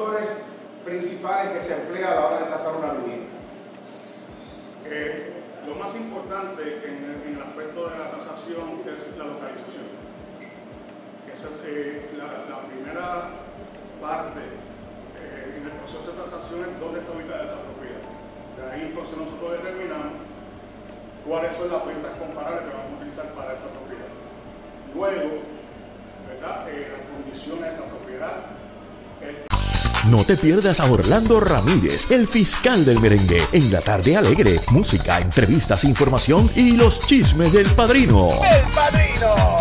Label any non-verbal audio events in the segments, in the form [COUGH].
factores principales que se emplean a la hora de tasar una vivienda? Eh, lo más importante en el, aspecto de la tasación es la localización. Esa es eh, la, primera parte eh, en el proceso de tasación es dónde está ubicada esa propiedad. De ahí entonces nosotros determinamos cuáles son las ventas comparables que vamos a utilizar para esa propiedad. Luego, ¿verdad? las condiciones de esa propiedad, no te pierdas a Orlando Ramírez, el fiscal del merengue, en la tarde alegre. Música, entrevistas, información y los chismes del padrino. ¡El padrino!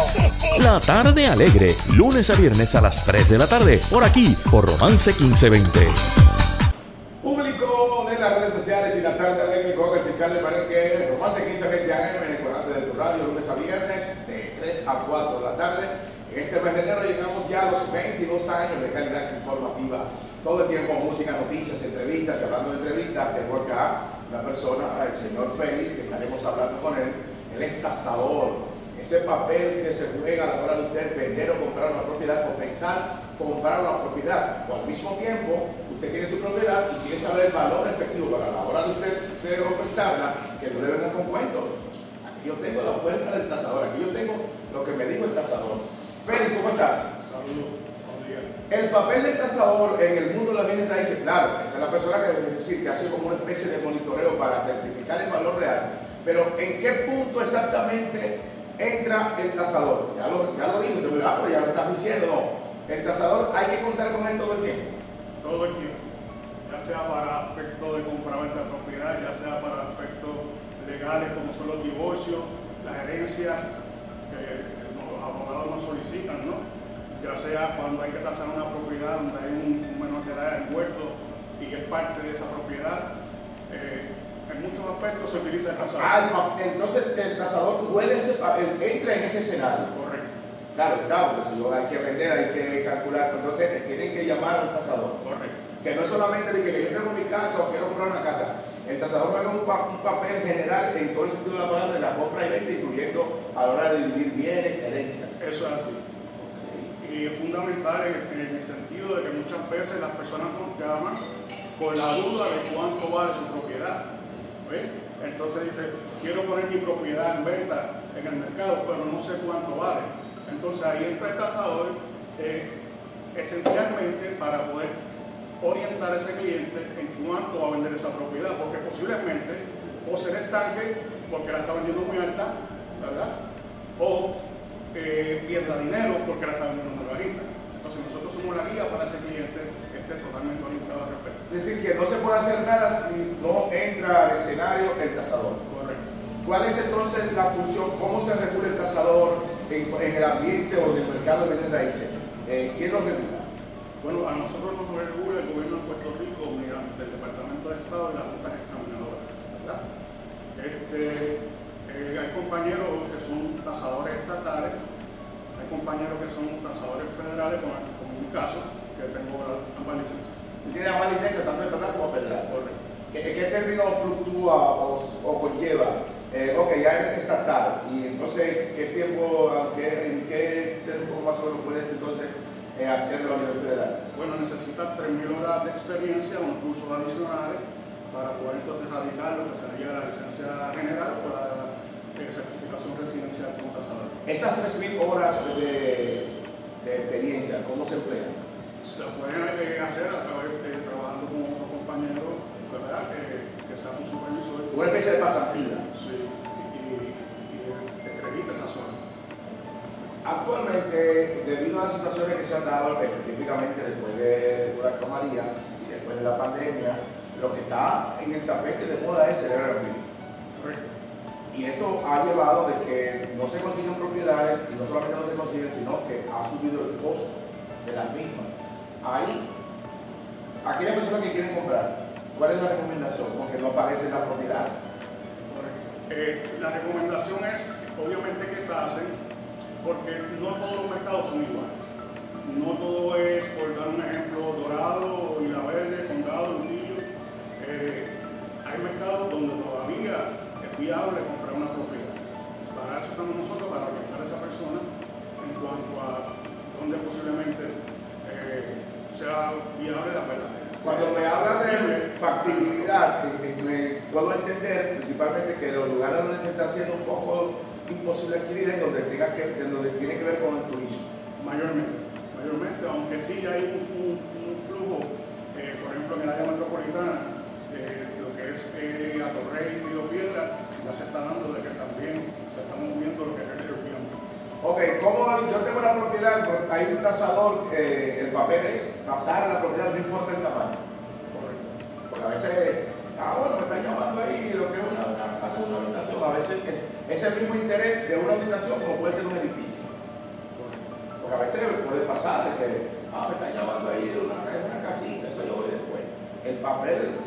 [LAUGHS] La tarde alegre, lunes a viernes a las 3 de la tarde, por aquí, por Romance 1520. Público de las redes sociales y la tarde alegre con el fiscal del merengue, Romance 1520 AM en el canal de tu radio, lunes a viernes, de 3 a 4 de la tarde. En este mes de enero llegamos ya a los 22 años de calidad informativa todo el tiempo música, noticias, entrevistas, y hablando de entrevistas, tengo acá una persona, el señor Félix, que estaremos hablando con él, él es tasador, ese papel que se juega a la hora de usted vender o comprar una propiedad o comprar una propiedad, o al mismo tiempo usted tiene su propiedad y quiere saber el valor efectivo para la hora de usted ofertarla, que no le vengan con cuentos. Aquí yo tengo la oferta del tasador, aquí yo tengo lo que me dijo el tasador. Félix, ¿cómo estás? Saludos. El papel del tasador en el mundo de las bienes raíces, claro, esa es la persona que, decir, que hace como una especie de monitoreo para certificar el valor real. Pero ¿en qué punto exactamente entra el tasador? Ya lo, ya lo dijo, te ah, ya lo estás diciendo. El tasador hay que contar con él todo el tiempo. Todo el tiempo. Ya sea para aspectos de compraventa de propiedad, ya sea para aspectos legales como son los divorcios, las herencias los abogados nos solicitan, ¿no? ya sea cuando hay que tasar una propiedad donde hay un, menor de edad envuelto y que es parte de esa propiedad. Eh, en muchos aspectos se utiliza el tasador. Ah, entonces el tasador huele ese, entra en ese escenario. Correcto. Claro, claro, porque si hay que vender, hay que calcular, entonces tienen que llamar al tasador. Correcto. Que no es solamente de que yo tengo mi casa o quiero comprar una casa. El tasador juega un, un, papel general en todo el sentido de la palabra de la compra y venta, incluyendo a la hora de dividir bienes, herencias. Eso es así y es fundamental en, el sentido de que muchas veces las personas nos llaman con la duda de cuánto vale su propiedad. Entonces dice, quiero poner mi propiedad en venta en el mercado, pero no sé cuánto vale. Entonces ahí entra el tasador eh, esencialmente para poder orientar a ese cliente en cuánto va a vender esa propiedad, porque posiblemente o se le estanque porque la está vendiendo muy alta, ¿verdad? O eh, pierda dinero porque la está vendiendo muy bajita. Entonces nosotros somos la guía para ese cliente que esté totalmente orientado al respecto. Es decir, que no se puede hacer nada si no entra al escenario el tasador. Correcto. ¿Cuál es entonces la función? ¿Cómo se regula el tasador en, el ambiente o en el mercado de bienes raíces? Eh, ¿Quién lo regula? Bueno, a nosotros nos regula el gobierno de Puerto Rico mediante el Departamento de Estado y las juntas examinadoras. ¿verdad? Este, eh, hay compañeros que son tasadores estatales, hay compañeros que son tasadores federales, como, en mi caso, que tengo ambas licencias. Tiene ambas licencias, tanto estatal como federal. ¿Qué, ¿Qué, término fluctúa o, o conlleva? Eh, ok, ya eres estatal, y entonces, ¿qué tiempo, en qué tiempo más o menos puedes entonces eh, hacerlo a nivel federal? Bueno, necesitas 3.000 horas de experiencia, unos cursos adicionales, para poder entonces radicar lo que sería la licencia general o la certificación residencial como tasador. Esas 3.000 horas de, de, experiencia, ¿cómo se emplean? Se pueden eh, hacer a través de trabajando con otros compañeros, ¿verdad? Que, que sea un supervisor. Una especie de pasantía. Sí, Actualmente, debido a las situaciones que se han dado, específicamente después de la María y después de la pandemia, lo que está en el tapete de moda es el Airbnb. Y esto ha llevado de que no se consiguen propiedades y no solamente no se consiguen, sino que ha subido el costo de las mismas. Ahí, aquellas personas que quieren comprar, ¿cuál es la recomendación? Porque no aparecen las propiedades. Eh, la recomendación es, obviamente, que tasen, porque no todos los mercados son iguales. No todo es, por dar un ejemplo, Dorado, Isla Verde, Condado, Lundillo. Eh, hay mercados donde todavía es viable comprar una propiedad. Para eso estamos nosotros, para orientar a esa persona en cuanto a dónde posiblemente eh, sea viable la verdad. Cuando me hablas de factibilidad, me puedo entender principalmente que los lugares donde se está haciendo un poco imposible adquirir es donde, tenga que, donde tiene que ver con el turismo. Mayormente, mayormente, aunque sí hay un, flujo, eh, por ejemplo en el área metropolitana, eh, lo que es eh, a Torrey y Río Piedra, ya se está dando de que también se está moviendo lo que es el Ok, como yo tengo una propiedad, hay un tasador, eh, el papel es tasar la propiedad, no importa el tamaño. Porque a veces, ah, bueno, me están llamando ahí lo que es una, una casa, una habitación. A veces es, el mismo interés de una habitación como puede ser un edificio. Porque a veces puede pasar que, ah, me están llamando ahí de una, una casita, eso yo voy después. El papel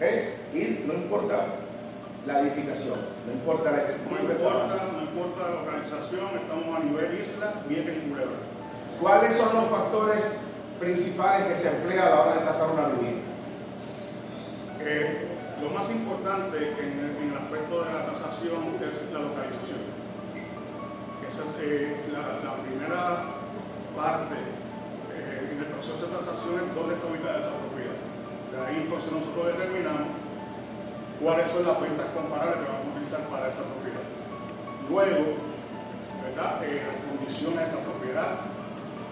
es ir, no importa la edificación, no importa la estructura. No importa, no importa la localización, estamos a nivel isla, bien y Culebra. ¿Cuáles son los factores principales que se emplean a la hora de tasar una vivienda? Eh, lo más importante en el, aspecto de la tasación es la localización. Esa es eh, la, primera parte eh, en el proceso de tasación es dónde está ubicada esa propiedad. De ahí entonces nosotros determinamos cuáles son las ventas comparables que vamos a utilizar para esa propiedad. Luego, ¿verdad? Eh, las condiciones de esa propiedad,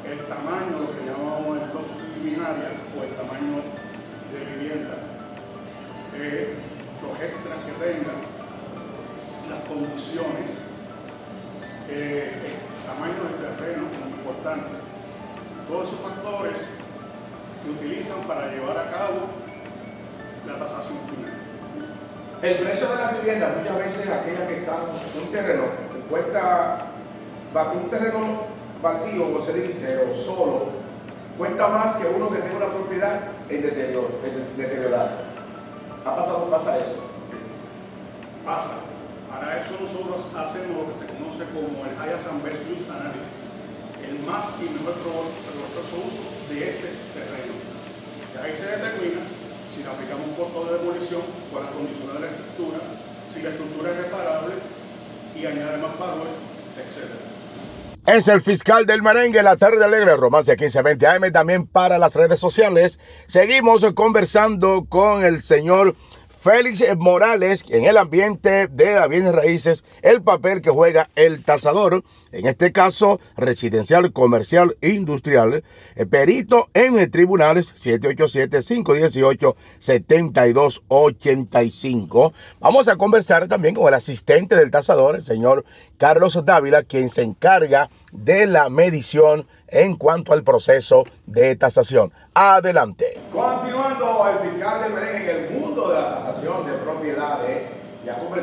el tamaño, lo que llamamos el costo luminaria o el tamaño de vivienda, los extras que tenga, las condiciones, eh, el tamaño del terreno, muy importante. Todos esos factores se utilizan para llevar a cabo la tasación final. El precio de la vivienda, muchas veces aquellas que están en un terreno, cuesta, un terreno baldío, como se dice, o solo, cuesta más que uno que tiene una propiedad en deterioro, deteriorada. ¿Ha pasado, pasa eso? Pasa. Para eso nosotros hacemos lo que se conoce como el Best Use Analysis, el más y mejor uso de ese terreno. Y ahí se determina si le aplicamos un costo de demolición las condiciones de la estructura, si la estructura es reparable y añade más valor, etc. Es el fiscal del merengue, la tarde alegre, romance 1520 AM, también para las redes sociales. Seguimos conversando con el señor Félix Morales, en el ambiente de la bienes raíces, el papel que juega el tasador, en este caso residencial, comercial industrial, el perito en tribunales 787-518-7285. Vamos a conversar también con el asistente del tasador, el señor Carlos Dávila, quien se encarga de la medición en cuanto al proceso de tasación. Adelante. Continuando el fiscal del merengue en el mundo de la tasación de propiedades,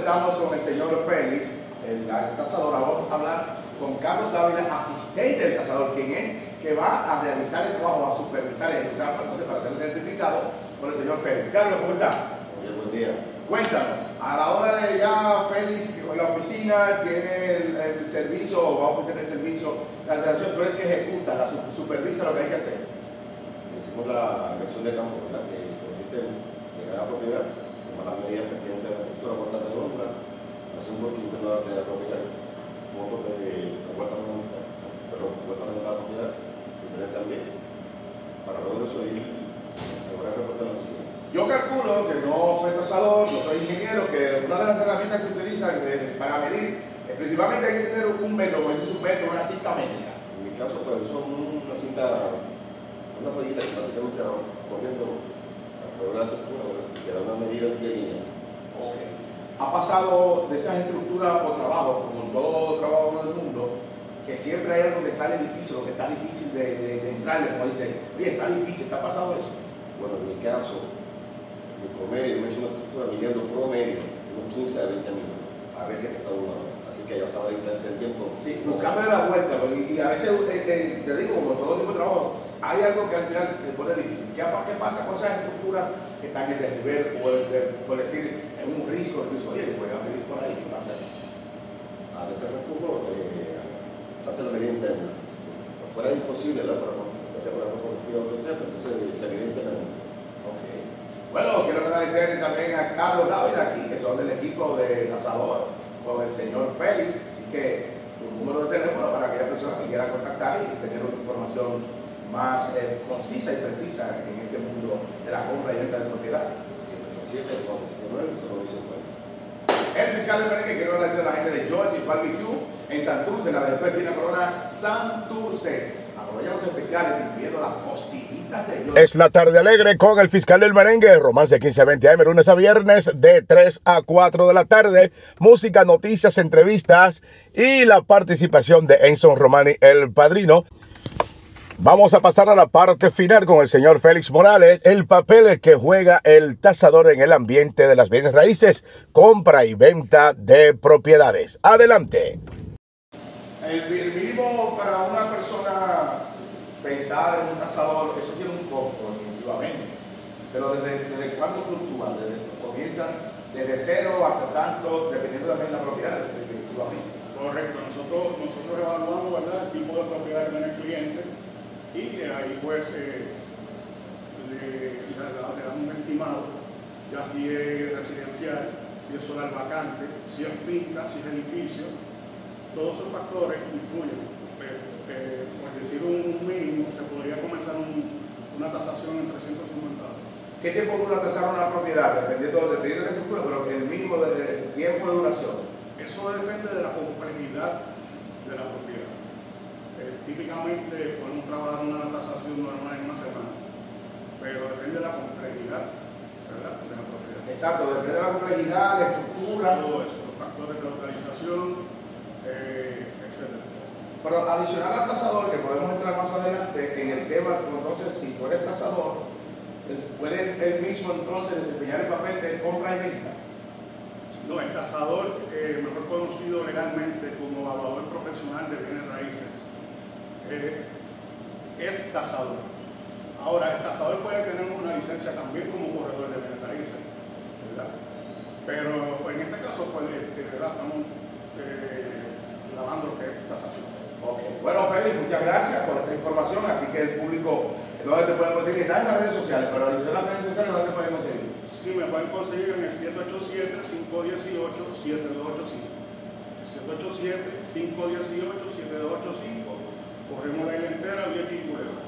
conversamos con el señor Félix, el, tasador, vamos a hablar con Carlos Dávila, asistente del tasador, quien es que va a realizar el trabajo, a supervisar y ejecutar para ser certificado por el señor Félix. Carlos, ¿cómo estás? buen día. Cuéntanos, a la hora de ya Félix la oficina tiene el, servicio o va a ofrecer el servicio, la asociación, eres el que ejecuta, la supervisa lo que hay que hacer. Hicimos la inversión de campo, ¿verdad? que consiste en llegar a la propiedad, tomar las medidas pertinentes de la estructura, puerta redonda, hacer un bloque interno de la propiedad, fotos de la puerta redonda, pero puerta de la propiedad, y tener también, para luego de eso ir a lograr reportar la oficina. Yo calculo que no soy tasador, no soy ingeniero, que una de las herramientas que utilizan para medir, eh, principalmente hay que tener un método, como es un método, una cinta métrica. En mi caso, pues son una cinta, una ruedita que básicamente va corriendo por una estructura que da una medida de línea. Okay. Ha pasado de esas estructuras o trabajos, como en todo trabajo del mundo, que siempre hay algo que sale difícil, o que está difícil de, de, de entrarle, como dicen, oye, está difícil, ¿está pasado eso? Bueno, en mi caso, mi promedio, me he hecho una estructura midiendo promedio unos 15 a 20 minutos, a veces que está una hora. Así que ya sabe la diferencia del tiempo. Sí, buscándole la vuelta, y a veces, eh, eh, te digo, como todo tipo de trabajo, hay algo que al final se pone difícil. ¿Qué, qué pasa con esas estructuras que están en el nivel, o por decir, en un risco? Entonces, oye, voy a medir por ahí, ¿qué pasa? A veces recurro, eh, se hace la medida interna. Fuera imposible, ¿verdad? Para hacer una topografía o lo que sea, pero entonces se mide internamente. Bueno, quiero agradecer también a Carlos Dávila aquí, que son del equipo de Nazador, con el señor Félix. Así que tu número de teléfono para aquella persona que quiera contactar y tener una información más eh, concisa y precisa en este mundo de la compra y venta de propiedades. 787 479 se lo dice bueno. El fiscal del merengue quiero agradecer a la gente de George's Barbecue en Santurce, en la de después de la corona Santurce. Aprovecha los especiales, incluyendo las costillitas de George. Es la tarde alegre con el fiscal del merengue, romance 1520 AM, lunes a viernes de 3 a 4 de la tarde. Música, noticias, entrevistas y la participación de Enson Romani, el padrino. Vamos a pasar a la parte final con el señor Félix Morales, el papel que juega el tasador en el ambiente de las bienes raíces, compra y venta de propiedades. Adelante. El, el mínimo para una persona pensar en un tasador, eso tiene un costo, definitivamente. Pero desde, desde cuándo fluctúa, desde, comienzan desde cero hasta tanto, dependiendo también de la propiedad, definitivamente. Correcto, nosotros, nosotros evaluamos ¿verdad? el tipo de propiedad que tiene el cliente y ahí pues eh, le, le, le damos un estimado, ya si es residencial, si es solar vacante, si es finca, si es edificio, todos esos factores influyen. Decir un mínimo, se podría comenzar un- una tasación en 350 dólares. ¿Qué tiempo dura tasar una propiedad? Dependiendo, dependiendo de la estructura, pero el mínimo de, de tiempo de duración. Eso depende de la complejidad de la propiedad. Eh, típicamente podemos trabajar una tasación normal en una semana, pero depende de la complejidad ¿verdad? de la propiedad. Exacto, depende de la complejidad, la estructura. Todo eso, los factores de localización, eh. Pero adicional al tasador, que podemos entrar más adelante en el tema, entonces, si tú eres tasador, puede él mismo entonces desempeñar el papel de compra y venta. No, el tasador, eh, mejor conocido legalmente como evaluador profesional de bienes raíces, eh, es tasador. Ahora, el tasador puede tener una licencia también como corredor de bienes raíces, ¿verdad? Pero pues, en este caso, pues, este, ¿verdad? estamos eh, grabando lo que es tasación. Ok. Bueno, Félix, muchas gracias por esta información. Así que el público, ¿dónde te pueden conseguir? Está en las redes sociales, pero a las redes sociales, ¿dónde pueden conseguir? Sí, me pueden conseguir en el 787-518-7285. 787-518-7285. Corremos la isla entera, vía Quingüero.